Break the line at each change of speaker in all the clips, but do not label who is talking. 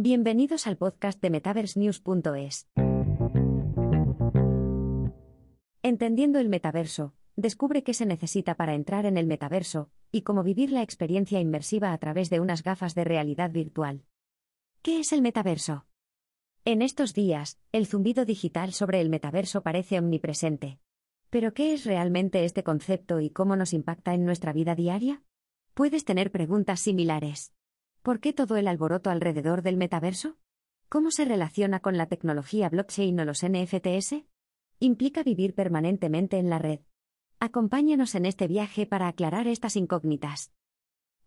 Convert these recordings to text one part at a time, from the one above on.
Bienvenidos al podcast de MetaverseNews.es. Entendiendo el metaverso, descubre qué se necesita para entrar en el metaverso y cómo vivir la experiencia inmersiva a través de unas gafas de realidad virtual. ¿Qué es el metaverso? En estos días, el zumbido digital sobre el metaverso parece omnipresente. ¿Pero qué es realmente este concepto y cómo nos impacta en nuestra vida diaria? Puedes tener preguntas similares. ¿Por qué todo el alboroto alrededor del metaverso? ¿Cómo se relaciona con la tecnología blockchain o los NFTs? ¿Implica vivir permanentemente en la red? Acompáñanos en este viaje para aclarar estas incógnitas.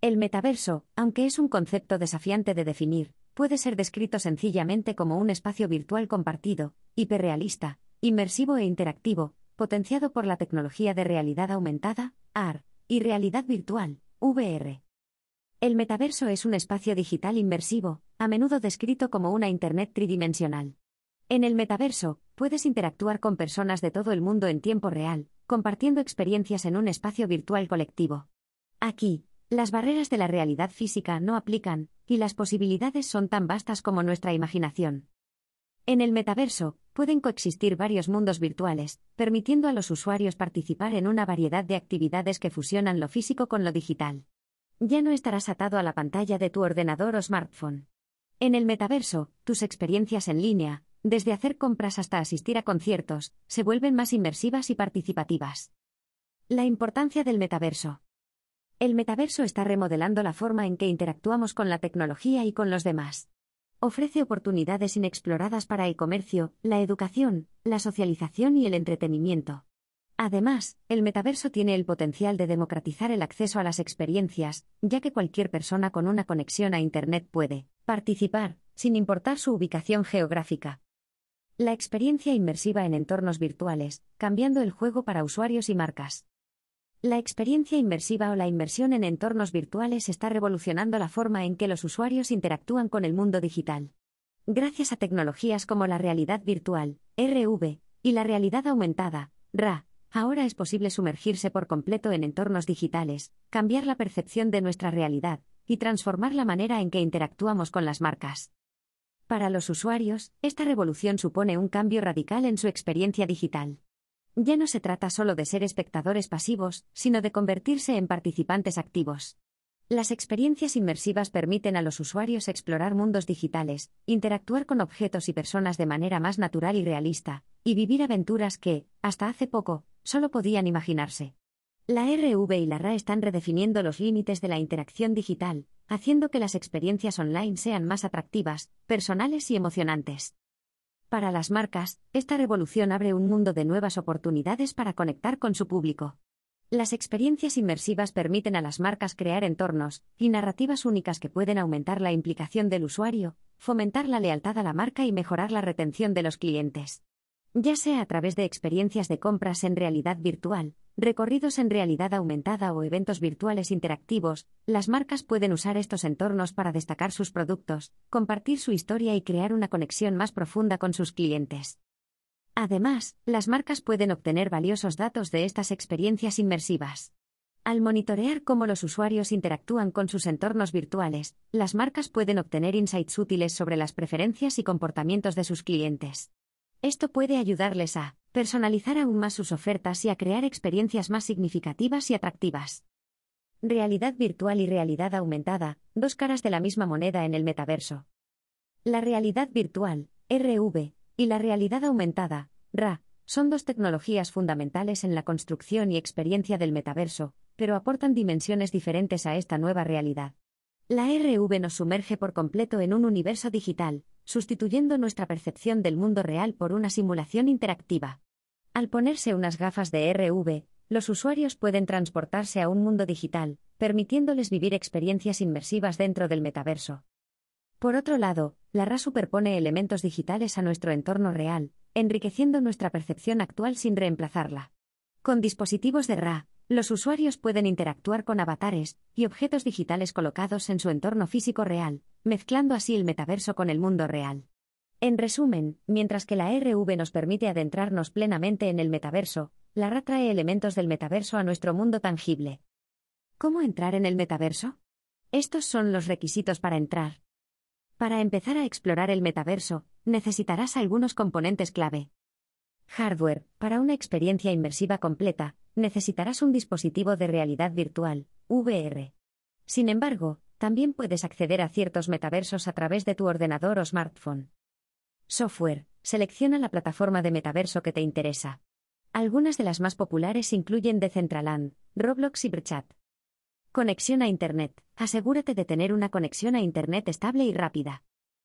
El metaverso, aunque es un concepto desafiante de definir, puede ser descrito sencillamente como un espacio virtual compartido, hiperrealista, inmersivo e interactivo, potenciado por la tecnología de realidad aumentada, AR, y realidad virtual, VR. El metaverso es un espacio digital inmersivo, a menudo descrito como una Internet tridimensional. En el metaverso, puedes interactuar con personas de todo el mundo en tiempo real, compartiendo experiencias en un espacio virtual colectivo. Aquí, las barreras de la realidad física no aplican, y las posibilidades son tan vastas como nuestra imaginación. En el metaverso, pueden coexistir varios mundos virtuales, permitiendo a los usuarios participar en una variedad de actividades que fusionan lo físico con lo digital. Ya no estarás atado a la pantalla de tu ordenador o smartphone. En el metaverso, tus experiencias en línea, desde hacer compras hasta asistir a conciertos, se vuelven más inmersivas y participativas. La importancia del metaverso. El metaverso está remodelando la forma en que interactuamos con la tecnología y con los demás. Ofrece oportunidades inexploradas para el comercio, la educación, la socialización y el entretenimiento. Además, el metaverso tiene el potencial de democratizar el acceso a las experiencias, ya que cualquier persona con una conexión a Internet puede participar, sin importar su ubicación geográfica. La experiencia inmersiva en entornos virtuales, cambiando el juego para usuarios y marcas. La experiencia inmersiva o la inmersión en entornos virtuales está revolucionando la forma en que los usuarios interactúan con el mundo digital. Gracias a tecnologías como la realidad virtual, RV, y la realidad aumentada, RA, Ahora es posible sumergirse por completo en entornos digitales, cambiar la percepción de nuestra realidad y transformar la manera en que interactuamos con las marcas. Para los usuarios, esta revolución supone un cambio radical en su experiencia digital. Ya no se trata solo de ser espectadores pasivos, sino de convertirse en participantes activos. Las experiencias inmersivas permiten a los usuarios explorar mundos digitales, interactuar con objetos y personas de manera más natural y realista, y vivir aventuras que, hasta hace poco, solo podían imaginarse. La RV y la RA están redefiniendo los límites de la interacción digital, haciendo que las experiencias online sean más atractivas, personales y emocionantes. Para las marcas, esta revolución abre un mundo de nuevas oportunidades para conectar con su público. Las experiencias inmersivas permiten a las marcas crear entornos y narrativas únicas que pueden aumentar la implicación del usuario, fomentar la lealtad a la marca y mejorar la retención de los clientes. Ya sea a través de experiencias de compras en realidad virtual, recorridos en realidad aumentada o eventos virtuales interactivos, las marcas pueden usar estos entornos para destacar sus productos, compartir su historia y crear una conexión más profunda con sus clientes. Además, las marcas pueden obtener valiosos datos de estas experiencias inmersivas. Al monitorear cómo los usuarios interactúan con sus entornos virtuales, las marcas pueden obtener insights útiles sobre las preferencias y comportamientos de sus clientes. Esto puede ayudarles a personalizar aún más sus ofertas y a crear experiencias más significativas y atractivas. Realidad virtual y realidad aumentada, dos caras de la misma moneda en el metaverso. La realidad virtual, RV, y la realidad aumentada, RA, son dos tecnologías fundamentales en la construcción y experiencia del metaverso, pero aportan dimensiones diferentes a esta nueva realidad. La RV nos sumerge por completo en un universo digital, sustituyendo nuestra percepción del mundo real por una simulación interactiva. Al ponerse unas gafas de RV, los usuarios pueden transportarse a un mundo digital, permitiéndoles vivir experiencias inmersivas dentro del metaverso. Por otro lado, la RA superpone elementos digitales a nuestro entorno real, enriqueciendo nuestra percepción actual sin reemplazarla. Con dispositivos de RA, los usuarios pueden interactuar con avatares y objetos digitales colocados en su entorno físico real, mezclando así el metaverso con el mundo real. En resumen, mientras que la RV nos permite adentrarnos plenamente en el metaverso, la RA trae elementos del metaverso a nuestro mundo tangible. ¿Cómo entrar en el metaverso? Estos son los requisitos para entrar. Para empezar a explorar el metaverso, necesitarás algunos componentes clave. Hardware. Para una experiencia inmersiva completa, necesitarás un dispositivo de realidad virtual, VR. Sin embargo, también puedes acceder a ciertos metaversos a través de tu ordenador o smartphone. Software. Selecciona la plataforma de metaverso que te interesa. Algunas de las más populares incluyen Decentraland, Roblox y Brchat. Conexión a Internet. Asegúrate de tener una conexión a Internet estable y rápida.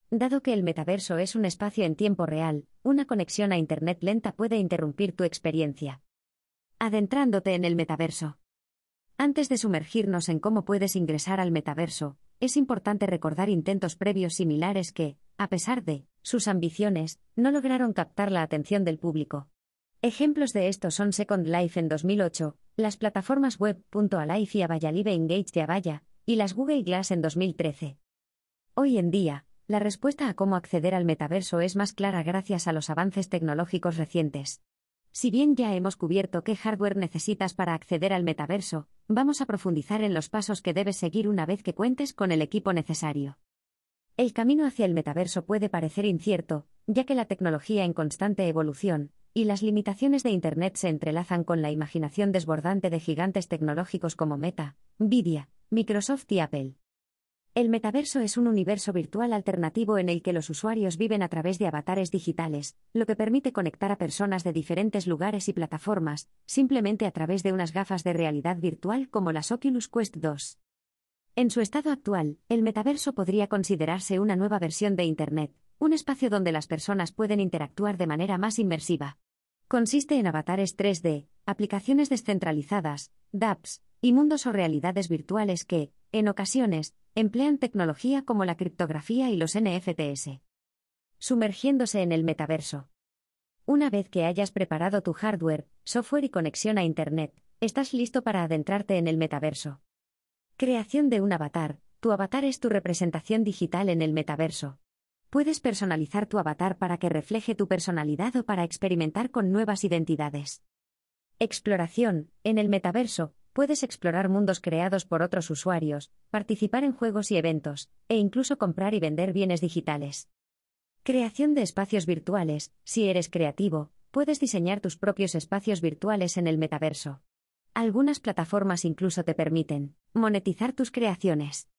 Dado que el metaverso es un espacio en tiempo real, una conexión a Internet lenta puede interrumpir tu experiencia. Adentrándote en el metaverso. Antes de sumergirnos en cómo puedes ingresar al metaverso, es importante recordar intentos previos similares que, a pesar de sus ambiciones, no lograron captar la atención del público. Ejemplos de esto son Second Life en 2008, las plataformas web.alive y Avaya Engage de Avaya, y las Google Glass en 2013. Hoy en día, la respuesta a cómo acceder al metaverso es más clara gracias a los avances tecnológicos recientes. Si bien ya hemos cubierto qué hardware necesitas para acceder al metaverso, vamos a profundizar en los pasos que debes seguir una vez que cuentes con el equipo necesario. El camino hacia el metaverso puede parecer incierto, ya que la tecnología en constante evolución, y las limitaciones de Internet se entrelazan con la imaginación desbordante de gigantes tecnológicos como Meta, Nvidia, Microsoft y Apple. El metaverso es un universo virtual alternativo en el que los usuarios viven a través de avatares digitales, lo que permite conectar a personas de diferentes lugares y plataformas, simplemente a través de unas gafas de realidad virtual como las Oculus Quest 2. En su estado actual, el metaverso podría considerarse una nueva versión de Internet, un espacio donde las personas pueden interactuar de manera más inmersiva. Consiste en avatares 3D, aplicaciones descentralizadas, dApps, y mundos o realidades virtuales que, en ocasiones, emplean tecnología como la criptografía y los NFTs. Sumergiéndose en el metaverso. Una vez que hayas preparado tu hardware, software y conexión a Internet, estás listo para adentrarte en el metaverso. Creación de un avatar. Tu avatar es tu representación digital en el metaverso. Puedes personalizar tu avatar para que refleje tu personalidad o para experimentar con nuevas identidades. Exploración. En el metaverso, Puedes explorar mundos creados por otros usuarios, participar en juegos y eventos, e incluso comprar y vender bienes digitales. Creación de espacios virtuales. Si eres creativo, puedes diseñar tus propios espacios virtuales en el metaverso. Algunas plataformas incluso te permiten monetizar tus creaciones.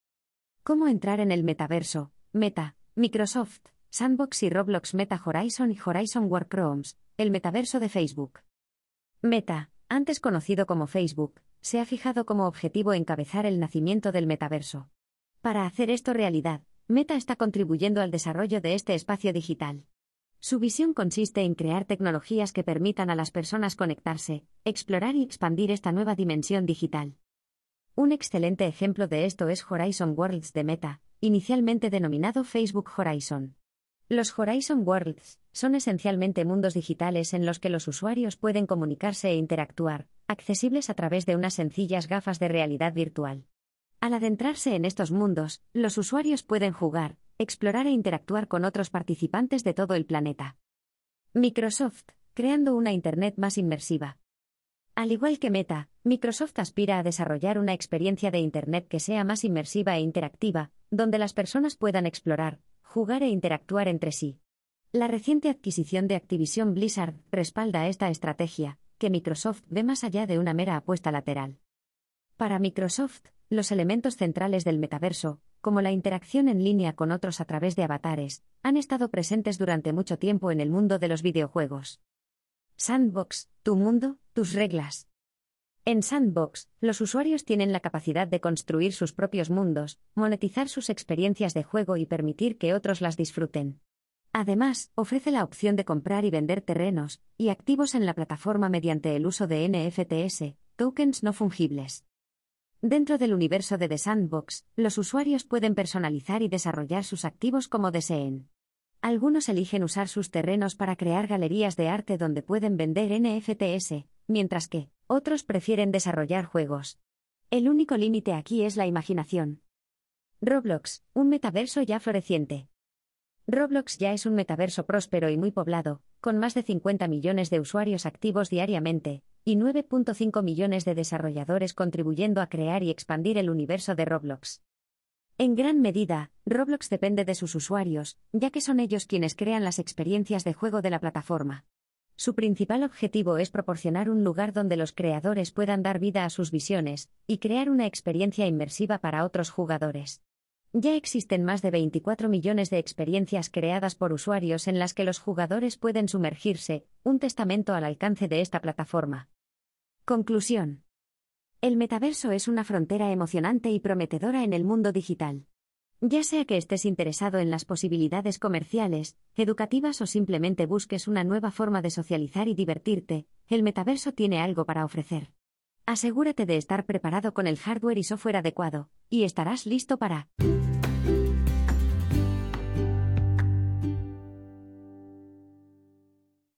¿Cómo entrar en el metaverso? Meta, Microsoft, Sandbox y Roblox Meta Horizon y Horizon Workrooms, el metaverso de Facebook. Meta, antes conocido como Facebook, se ha fijado como objetivo encabezar el nacimiento del metaverso. Para hacer esto realidad, Meta está contribuyendo al desarrollo de este espacio digital. Su visión consiste en crear tecnologías que permitan a las personas conectarse, explorar y expandir esta nueva dimensión digital. Un excelente ejemplo de esto es Horizon Worlds de Meta, inicialmente denominado Facebook Horizon. Los Horizon Worlds son esencialmente mundos digitales en los que los usuarios pueden comunicarse e interactuar, accesibles a través de unas sencillas gafas de realidad virtual. Al adentrarse en estos mundos, los usuarios pueden jugar, explorar e interactuar con otros participantes de todo el planeta. Microsoft, creando una Internet más inmersiva. Al igual que Meta, Microsoft aspira a desarrollar una experiencia de Internet que sea más inmersiva e interactiva, donde las personas puedan explorar, jugar e interactuar entre sí. La reciente adquisición de Activision Blizzard respalda esta estrategia, que Microsoft ve más allá de una mera apuesta lateral. Para Microsoft, los elementos centrales del metaverso, como la interacción en línea con otros a través de avatares, han estado presentes durante mucho tiempo en el mundo de los videojuegos. Sandbox, tu mundo, tus reglas. En Sandbox, los usuarios tienen la capacidad de construir sus propios mundos, monetizar sus experiencias de juego y permitir que otros las disfruten. Además, ofrece la opción de comprar y vender terrenos y activos en la plataforma mediante el uso de NFTs, tokens no fungibles. Dentro del universo de The Sandbox, los usuarios pueden personalizar y desarrollar sus activos como deseen. Algunos eligen usar sus terrenos para crear galerías de arte donde pueden vender NFTs, mientras que otros prefieren desarrollar juegos. El único límite aquí es la imaginación. Roblox, un metaverso ya floreciente. Roblox ya es un metaverso próspero y muy poblado, con más de 50 millones de usuarios activos diariamente, y 9.5 millones de desarrolladores contribuyendo a crear y expandir el universo de Roblox. En gran medida, Roblox depende de sus usuarios, ya que son ellos quienes crean las experiencias de juego de la plataforma. Su principal objetivo es proporcionar un lugar donde los creadores puedan dar vida a sus visiones y crear una experiencia inmersiva para otros jugadores. Ya existen más de 24 millones de experiencias creadas por usuarios en las que los jugadores pueden sumergirse, un testamento al alcance de esta plataforma. Conclusión. El metaverso es una frontera emocionante y prometedora en el mundo digital. Ya sea que estés interesado en las posibilidades comerciales, educativas o simplemente busques una nueva forma de socializar y divertirte, el metaverso tiene algo para ofrecer. Asegúrate de estar preparado con el hardware y software adecuado, y estarás listo para...